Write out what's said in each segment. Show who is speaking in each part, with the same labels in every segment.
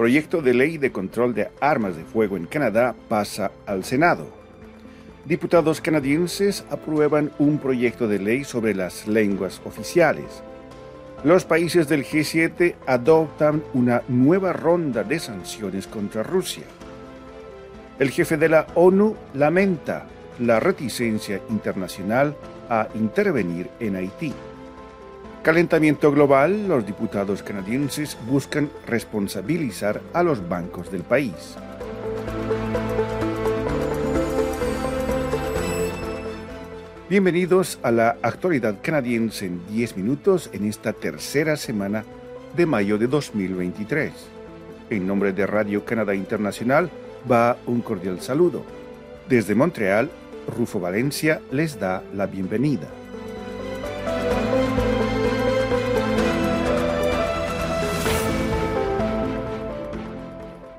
Speaker 1: Proyecto de ley de control de armas de fuego en Canadá pasa al Senado. Diputados canadienses aprueban un proyecto de ley sobre las lenguas oficiales. Los países del G7 adoptan una nueva ronda de sanciones contra Rusia. El jefe de la ONU lamenta la reticencia internacional a intervenir en Haití. Calentamiento global, los diputados canadienses buscan responsabilizar a los bancos del país. Bienvenidos a la actualidad canadiense en 10 minutos en esta tercera semana de mayo de 2023. En nombre de Radio Canadá Internacional va un cordial saludo. Desde Montreal, Rufo Valencia les da la bienvenida.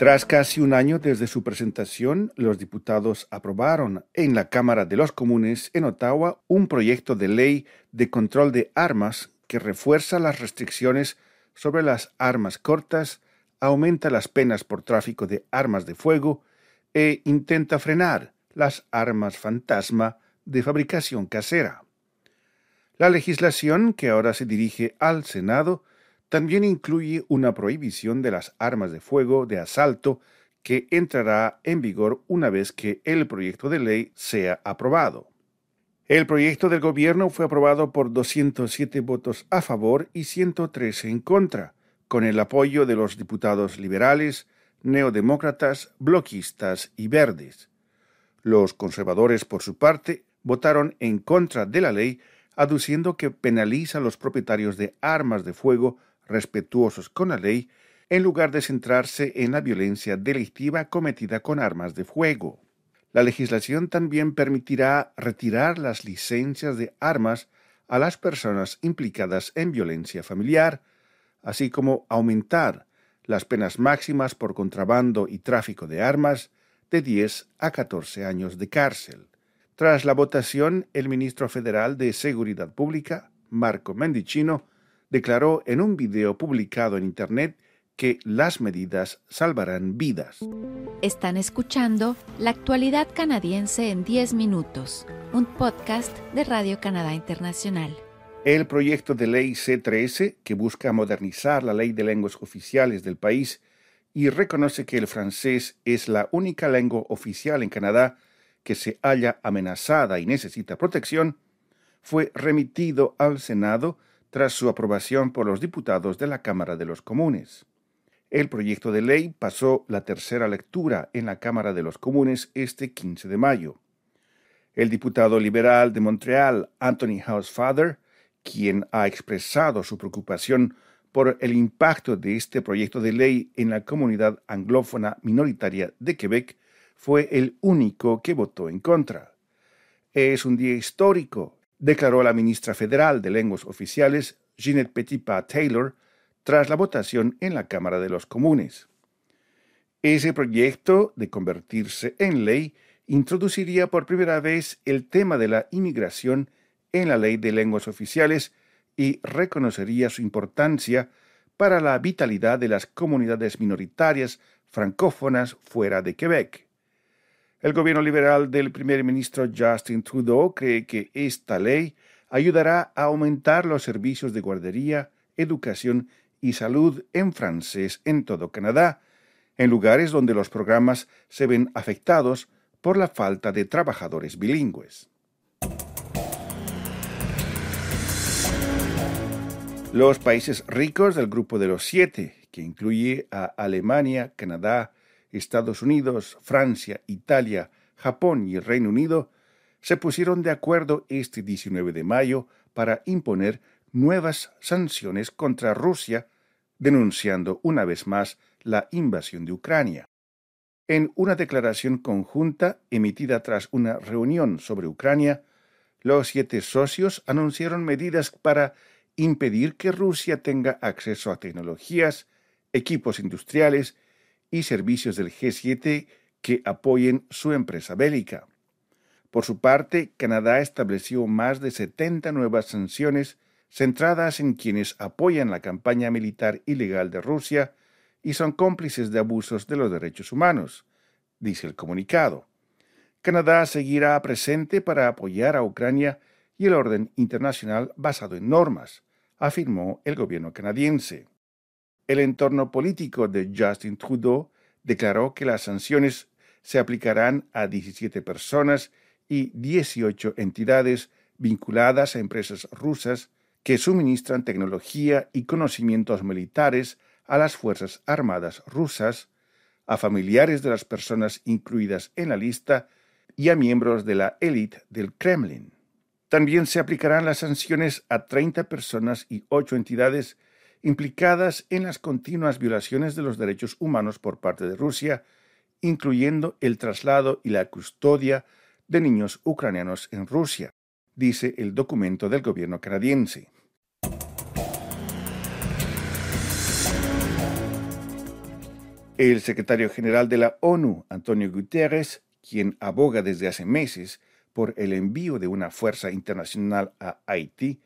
Speaker 1: Tras casi un año desde su presentación, los diputados aprobaron en la Cámara de los Comunes en Ottawa un proyecto de ley de control de armas que refuerza las restricciones sobre las armas cortas, aumenta las penas por tráfico de armas de fuego e intenta frenar las armas fantasma de fabricación casera. La legislación que ahora se dirige al Senado también incluye una prohibición de las armas de fuego de asalto que entrará en vigor una vez que el proyecto de ley sea aprobado. El proyecto del gobierno fue aprobado por 207 votos a favor y 113 en contra, con el apoyo de los diputados liberales, neodemócratas, bloquistas y verdes. Los conservadores, por su parte, votaron en contra de la ley, aduciendo que penaliza a los propietarios de armas de fuego respetuosos con la ley, en lugar de centrarse en la violencia delictiva cometida con armas de fuego. La legislación también permitirá retirar las licencias de armas a las personas implicadas en violencia familiar, así como aumentar las penas máximas por contrabando y tráfico de armas de 10 a 14 años de cárcel. Tras la votación, el ministro federal de Seguridad Pública, Marco Mendicino, declaró en un video publicado en Internet que las medidas salvarán vidas.
Speaker 2: Están escuchando La actualidad canadiense en 10 minutos, un podcast de Radio Canadá Internacional.
Speaker 1: El proyecto de ley C13, que busca modernizar la ley de lenguas oficiales del país y reconoce que el francés es la única lengua oficial en Canadá que se halla amenazada y necesita protección, fue remitido al Senado tras su aprobación por los diputados de la Cámara de los Comunes. El proyecto de ley pasó la tercera lectura en la Cámara de los Comunes este 15 de mayo. El diputado liberal de Montreal, Anthony Housefather, quien ha expresado su preocupación por el impacto de este proyecto de ley en la comunidad anglófona minoritaria de Quebec, fue el único que votó en contra. Es un día histórico, declaró la ministra federal de Lenguas Oficiales, Jeanette Petitpas Taylor, tras la votación en la Cámara de los Comunes. Ese proyecto, de convertirse en ley, introduciría por primera vez el tema de la inmigración en la ley de lenguas oficiales y reconocería su importancia para la vitalidad de las comunidades minoritarias francófonas fuera de Quebec. El gobierno liberal del primer ministro Justin Trudeau cree que esta ley ayudará a aumentar los servicios de guardería, educación y salud en francés en todo Canadá, en lugares donde los programas se ven afectados por la falta de trabajadores bilingües. Los países ricos del grupo de los siete, que incluye a Alemania, Canadá, Estados Unidos, Francia, Italia, Japón y el Reino Unido se pusieron de acuerdo este 19 de mayo para imponer nuevas sanciones contra Rusia, denunciando una vez más la invasión de Ucrania. En una declaración conjunta emitida tras una reunión sobre Ucrania, los siete socios anunciaron medidas para impedir que Rusia tenga acceso a tecnologías, equipos industriales y servicios del G7 que apoyen su empresa bélica. Por su parte, Canadá estableció más de 70 nuevas sanciones centradas en quienes apoyan la campaña militar ilegal de Rusia y son cómplices de abusos de los derechos humanos, dice el comunicado. Canadá seguirá presente para apoyar a Ucrania y el orden internacional basado en normas, afirmó el gobierno canadiense. El entorno político de Justin Trudeau declaró que las sanciones se aplicarán a 17 personas y 18 entidades vinculadas a empresas rusas que suministran tecnología y conocimientos militares a las Fuerzas Armadas rusas, a familiares de las personas incluidas en la lista y a miembros de la élite del Kremlin. También se aplicarán las sanciones a 30 personas y 8 entidades implicadas en las continuas violaciones de los derechos humanos por parte de Rusia, incluyendo el traslado y la custodia de niños ucranianos en Rusia, dice el documento del gobierno canadiense. El secretario general de la ONU, Antonio Guterres, quien aboga desde hace meses por el envío de una fuerza internacional a Haití,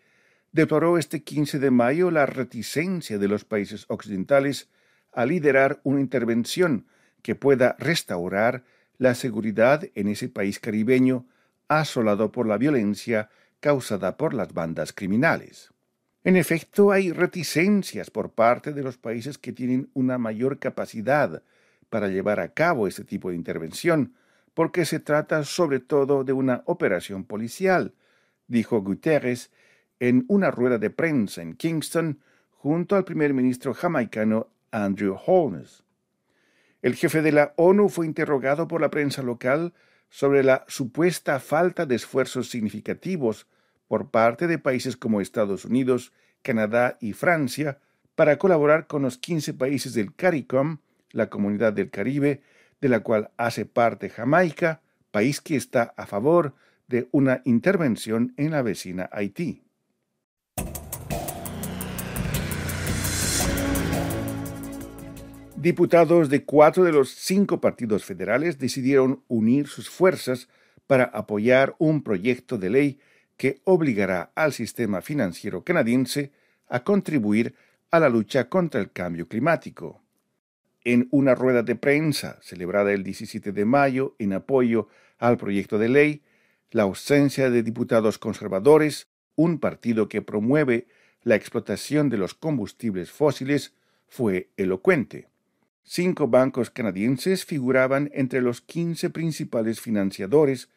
Speaker 1: deploró este 15 de mayo la reticencia de los países occidentales a liderar una intervención que pueda restaurar la seguridad en ese país caribeño asolado por la violencia causada por las bandas criminales. En efecto, hay reticencias por parte de los países que tienen una mayor capacidad para llevar a cabo este tipo de intervención, porque se trata sobre todo de una operación policial, dijo Guterres en una rueda de prensa en Kingston junto al primer ministro jamaicano Andrew Holness. El jefe de la ONU fue interrogado por la prensa local sobre la supuesta falta de esfuerzos significativos por parte de países como Estados Unidos, Canadá y Francia para colaborar con los 15 países del CARICOM, la Comunidad del Caribe, de la cual hace parte Jamaica, país que está a favor de una intervención en la vecina Haití. Diputados de cuatro de los cinco partidos federales decidieron unir sus fuerzas para apoyar un proyecto de ley que obligará al sistema financiero canadiense a contribuir a la lucha contra el cambio climático en una rueda de prensa celebrada el 17 de mayo en apoyo al proyecto de ley, la ausencia de diputados conservadores, un partido que promueve la explotación de los combustibles fósiles, fue elocuente. Cinco bancos canadienses figuraban entre los 15 principales financiadores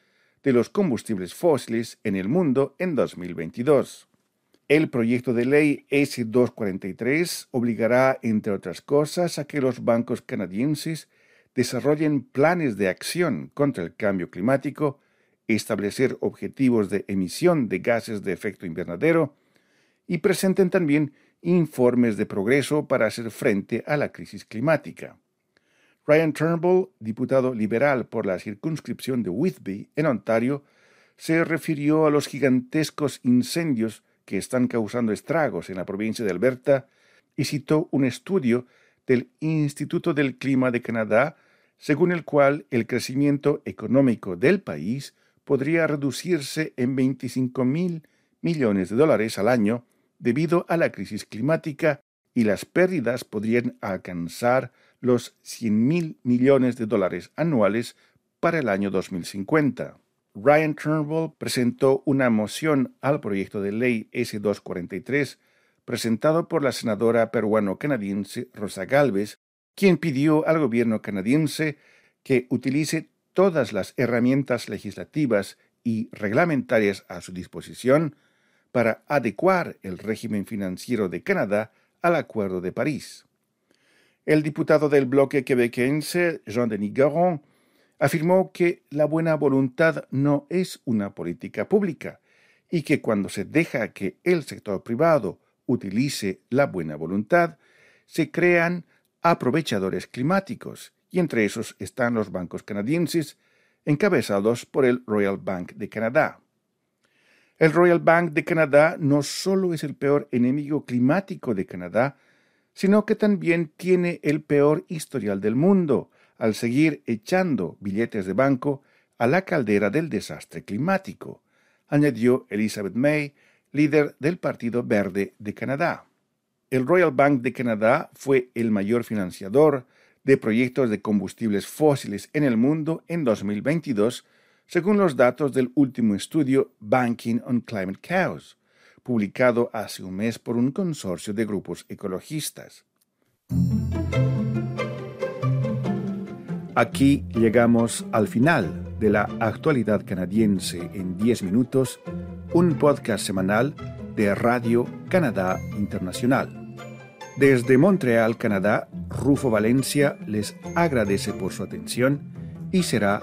Speaker 1: de los combustibles fósiles en el mundo en 2022. El proyecto de ley S-243 obligará, entre otras cosas, a que los bancos canadienses desarrollen planes de acción contra el cambio climático, establecer objetivos de emisión de gases de efecto invernadero y presenten también informes de progreso para hacer frente a la crisis climática. Ryan Turnbull, diputado liberal por la circunscripción de Whitby, en Ontario, se refirió a los gigantescos incendios que están causando estragos en la provincia de Alberta y citó un estudio del Instituto del Clima de Canadá, según el cual el crecimiento económico del país podría reducirse en 25 mil millones de dólares al año debido a la crisis climática y las pérdidas podrían alcanzar los 100 mil millones de dólares anuales para el año 2050. Ryan Turnbull presentó una moción al proyecto de ley S-243 presentado por la senadora peruano-canadiense Rosa Galvez, quien pidió al gobierno canadiense que utilice todas las herramientas legislativas y reglamentarias a su disposición para adecuar el régimen financiero de Canadá al Acuerdo de París. El diputado del bloque quebequense, Jean-Denis Garon, afirmó que la buena voluntad no es una política pública y que cuando se deja que el sector privado utilice la buena voluntad, se crean aprovechadores climáticos, y entre esos están los bancos canadienses, encabezados por el Royal Bank de Canadá. El Royal Bank de Canadá no solo es el peor enemigo climático de Canadá, sino que también tiene el peor historial del mundo, al seguir echando billetes de banco a la caldera del desastre climático, añadió Elizabeth May, líder del Partido Verde de Canadá. el Royal Bank de Canadá fue el mayor financiador de proyectos de combustibles fósiles en el mundo en 2022, según los datos del último estudio Banking on Climate Chaos, publicado hace un mes por un consorcio de grupos ecologistas. Aquí llegamos al final de la actualidad canadiense en 10 minutos, un podcast semanal de Radio Canadá Internacional. Desde Montreal, Canadá, Rufo Valencia les agradece por su atención y será